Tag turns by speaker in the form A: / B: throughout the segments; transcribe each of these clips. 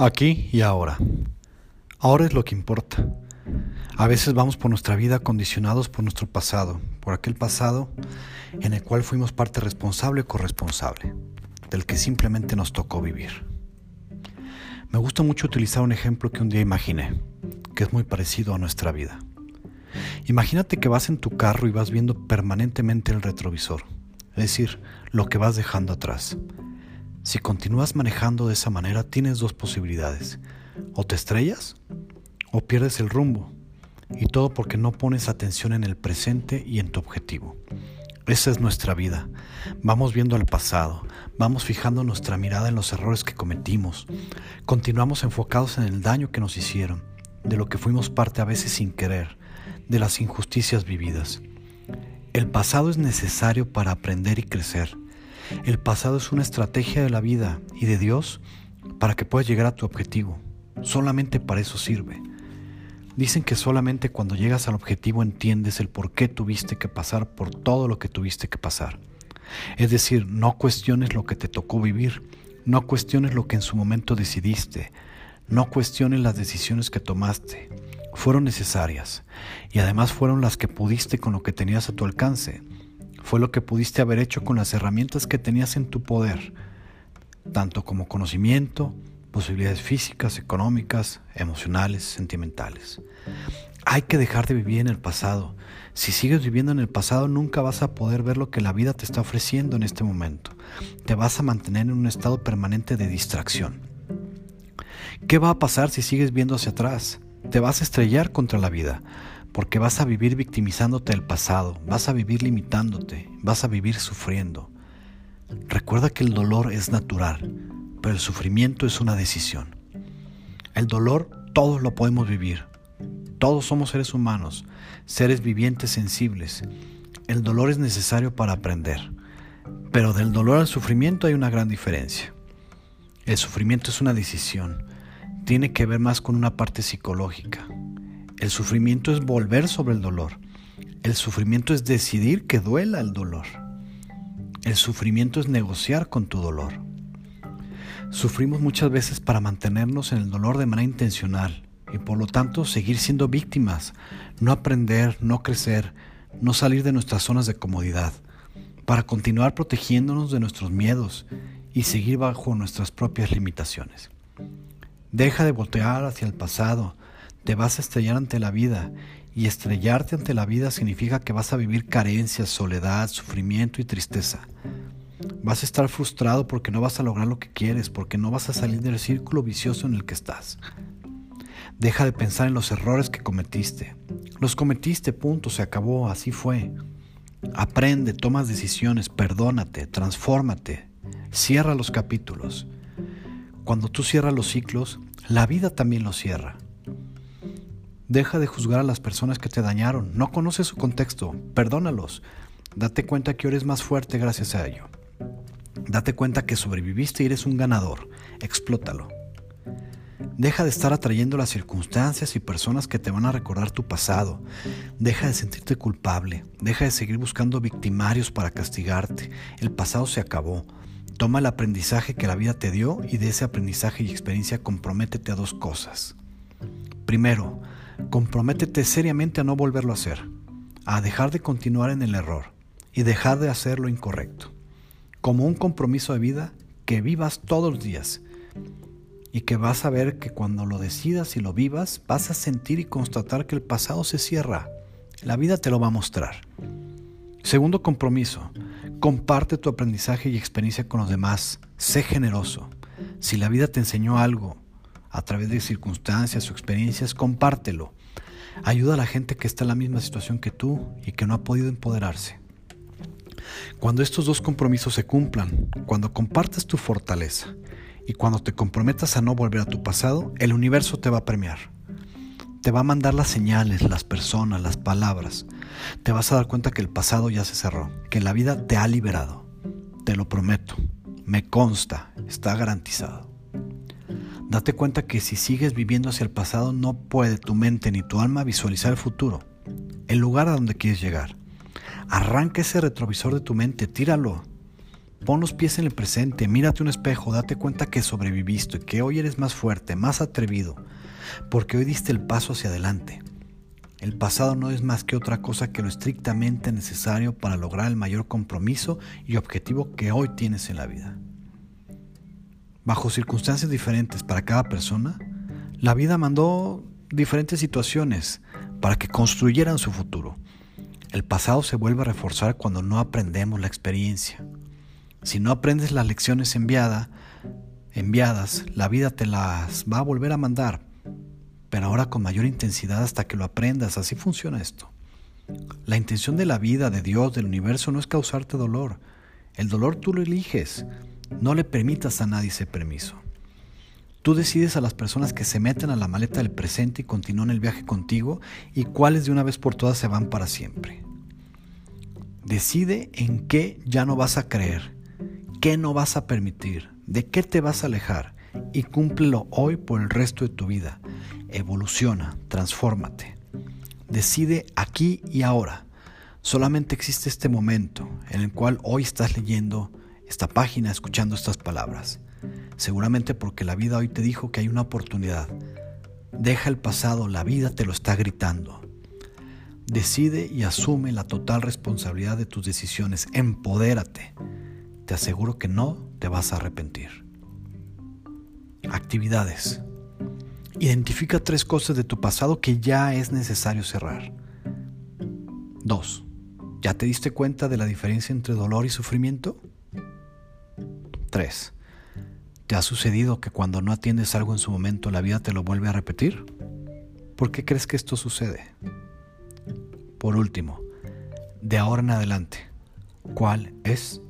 A: Aquí y ahora. Ahora es lo que importa. A veces vamos por nuestra vida condicionados por nuestro pasado, por aquel pasado en el cual fuimos parte responsable o corresponsable, del que simplemente nos tocó vivir. Me gusta mucho utilizar un ejemplo que un día imaginé, que es muy parecido a nuestra vida. Imagínate que vas en tu carro y vas viendo permanentemente el retrovisor, es decir, lo que vas dejando atrás. Si continúas manejando de esa manera, tienes dos posibilidades. O te estrellas o pierdes el rumbo. Y todo porque no pones atención en el presente y en tu objetivo. Esa es nuestra vida. Vamos viendo al pasado, vamos fijando nuestra mirada en los errores que cometimos, continuamos enfocados en el daño que nos hicieron, de lo que fuimos parte a veces sin querer, de las injusticias vividas. El pasado es necesario para aprender y crecer. El pasado es una estrategia de la vida y de Dios para que puedas llegar a tu objetivo. Solamente para eso sirve. Dicen que solamente cuando llegas al objetivo entiendes el por qué tuviste que pasar por todo lo que tuviste que pasar. Es decir, no cuestiones lo que te tocó vivir, no cuestiones lo que en su momento decidiste, no cuestiones las decisiones que tomaste. Fueron necesarias y además fueron las que pudiste con lo que tenías a tu alcance fue lo que pudiste haber hecho con las herramientas que tenías en tu poder, tanto como conocimiento, posibilidades físicas, económicas, emocionales, sentimentales. Hay que dejar de vivir en el pasado. Si sigues viviendo en el pasado nunca vas a poder ver lo que la vida te está ofreciendo en este momento. Te vas a mantener en un estado permanente de distracción. ¿Qué va a pasar si sigues viendo hacia atrás? Te vas a estrellar contra la vida porque vas a vivir victimizándote del pasado, vas a vivir limitándote, vas a vivir sufriendo. Recuerda que el dolor es natural, pero el sufrimiento es una decisión. El dolor todos lo podemos vivir. Todos somos seres humanos, seres vivientes sensibles. El dolor es necesario para aprender, pero del dolor al sufrimiento hay una gran diferencia. El sufrimiento es una decisión, tiene que ver más con una parte psicológica, el sufrimiento es volver sobre el dolor. El sufrimiento es decidir que duela el dolor. El sufrimiento es negociar con tu dolor. Sufrimos muchas veces para mantenernos en el dolor de manera intencional y por lo tanto seguir siendo víctimas, no aprender, no crecer, no salir de nuestras zonas de comodidad, para continuar protegiéndonos de nuestros miedos y seguir bajo nuestras propias limitaciones. Deja de voltear hacia el pasado, te vas a estrellar ante la vida. Y estrellarte ante la vida significa que vas a vivir carencias, soledad, sufrimiento y tristeza. Vas a estar frustrado porque no vas a lograr lo que quieres, porque no vas a salir del círculo vicioso en el que estás. Deja de pensar en los errores que cometiste. Los cometiste, punto, se acabó, así fue. Aprende, tomas decisiones, perdónate, transfórmate, cierra los capítulos. Cuando tú cierras los ciclos, la vida también los cierra. Deja de juzgar a las personas que te dañaron. No conoces su contexto. Perdónalos. Date cuenta que eres más fuerte gracias a ello. Date cuenta que sobreviviste y eres un ganador. Explótalo. Deja de estar atrayendo las circunstancias y personas que te van a recordar tu pasado. Deja de sentirte culpable. Deja de seguir buscando victimarios para castigarte. El pasado se acabó. Toma el aprendizaje que la vida te dio y de ese aprendizaje y experiencia comprométete a dos cosas. Primero, comprométete seriamente a no volverlo a hacer, a dejar de continuar en el error y dejar de hacer lo incorrecto. Como un compromiso de vida que vivas todos los días y que vas a ver que cuando lo decidas y lo vivas vas a sentir y constatar que el pasado se cierra. La vida te lo va a mostrar. Segundo compromiso, comparte tu aprendizaje y experiencia con los demás. Sé generoso. Si la vida te enseñó algo a través de circunstancias o experiencias, compártelo. Ayuda a la gente que está en la misma situación que tú y que no ha podido empoderarse. Cuando estos dos compromisos se cumplan, cuando compartas tu fortaleza y cuando te comprometas a no volver a tu pasado, el universo te va a premiar. Te va a mandar las señales, las personas, las palabras. Te vas a dar cuenta que el pasado ya se cerró, que la vida te ha liberado. Te lo prometo, me consta, está garantizado. Date cuenta que si sigues viviendo hacia el pasado no puede tu mente ni tu alma visualizar el futuro, el lugar a donde quieres llegar. Arranca ese retrovisor de tu mente, tíralo. Pon los pies en el presente, mírate un espejo, date cuenta que sobreviviste, que hoy eres más fuerte, más atrevido, porque hoy diste el paso hacia adelante. El pasado no es más que otra cosa que lo estrictamente necesario para lograr el mayor compromiso y objetivo que hoy tienes en la vida. Bajo circunstancias diferentes para cada persona, la vida mandó diferentes situaciones para que construyeran su futuro. El pasado se vuelve a reforzar cuando no aprendemos la experiencia. Si no aprendes las lecciones enviadas, enviadas, la vida te las va a volver a mandar pero ahora con mayor intensidad hasta que lo aprendas. Así funciona esto. La intención de la vida, de Dios, del universo, no es causarte dolor. El dolor tú lo eliges. No le permitas a nadie ese permiso. Tú decides a las personas que se meten a la maleta del presente y continúan el viaje contigo y cuáles de una vez por todas se van para siempre. Decide en qué ya no vas a creer, qué no vas a permitir, de qué te vas a alejar y cúmplelo hoy por el resto de tu vida. Evoluciona, transfórmate. Decide aquí y ahora. Solamente existe este momento en el cual hoy estás leyendo esta página, escuchando estas palabras. Seguramente porque la vida hoy te dijo que hay una oportunidad. Deja el pasado, la vida te lo está gritando. Decide y asume la total responsabilidad de tus decisiones. Empodérate. Te aseguro que no te vas a arrepentir. Actividades. Identifica tres cosas de tu pasado que ya es necesario cerrar. 2. ¿Ya te diste cuenta de la diferencia entre dolor y sufrimiento? 3. ¿Te ha sucedido que cuando no atiendes algo en su momento la vida te lo vuelve a repetir? ¿Por qué crees que esto sucede? Por último, de ahora en adelante, ¿cuál es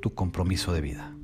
A: tu compromiso de vida?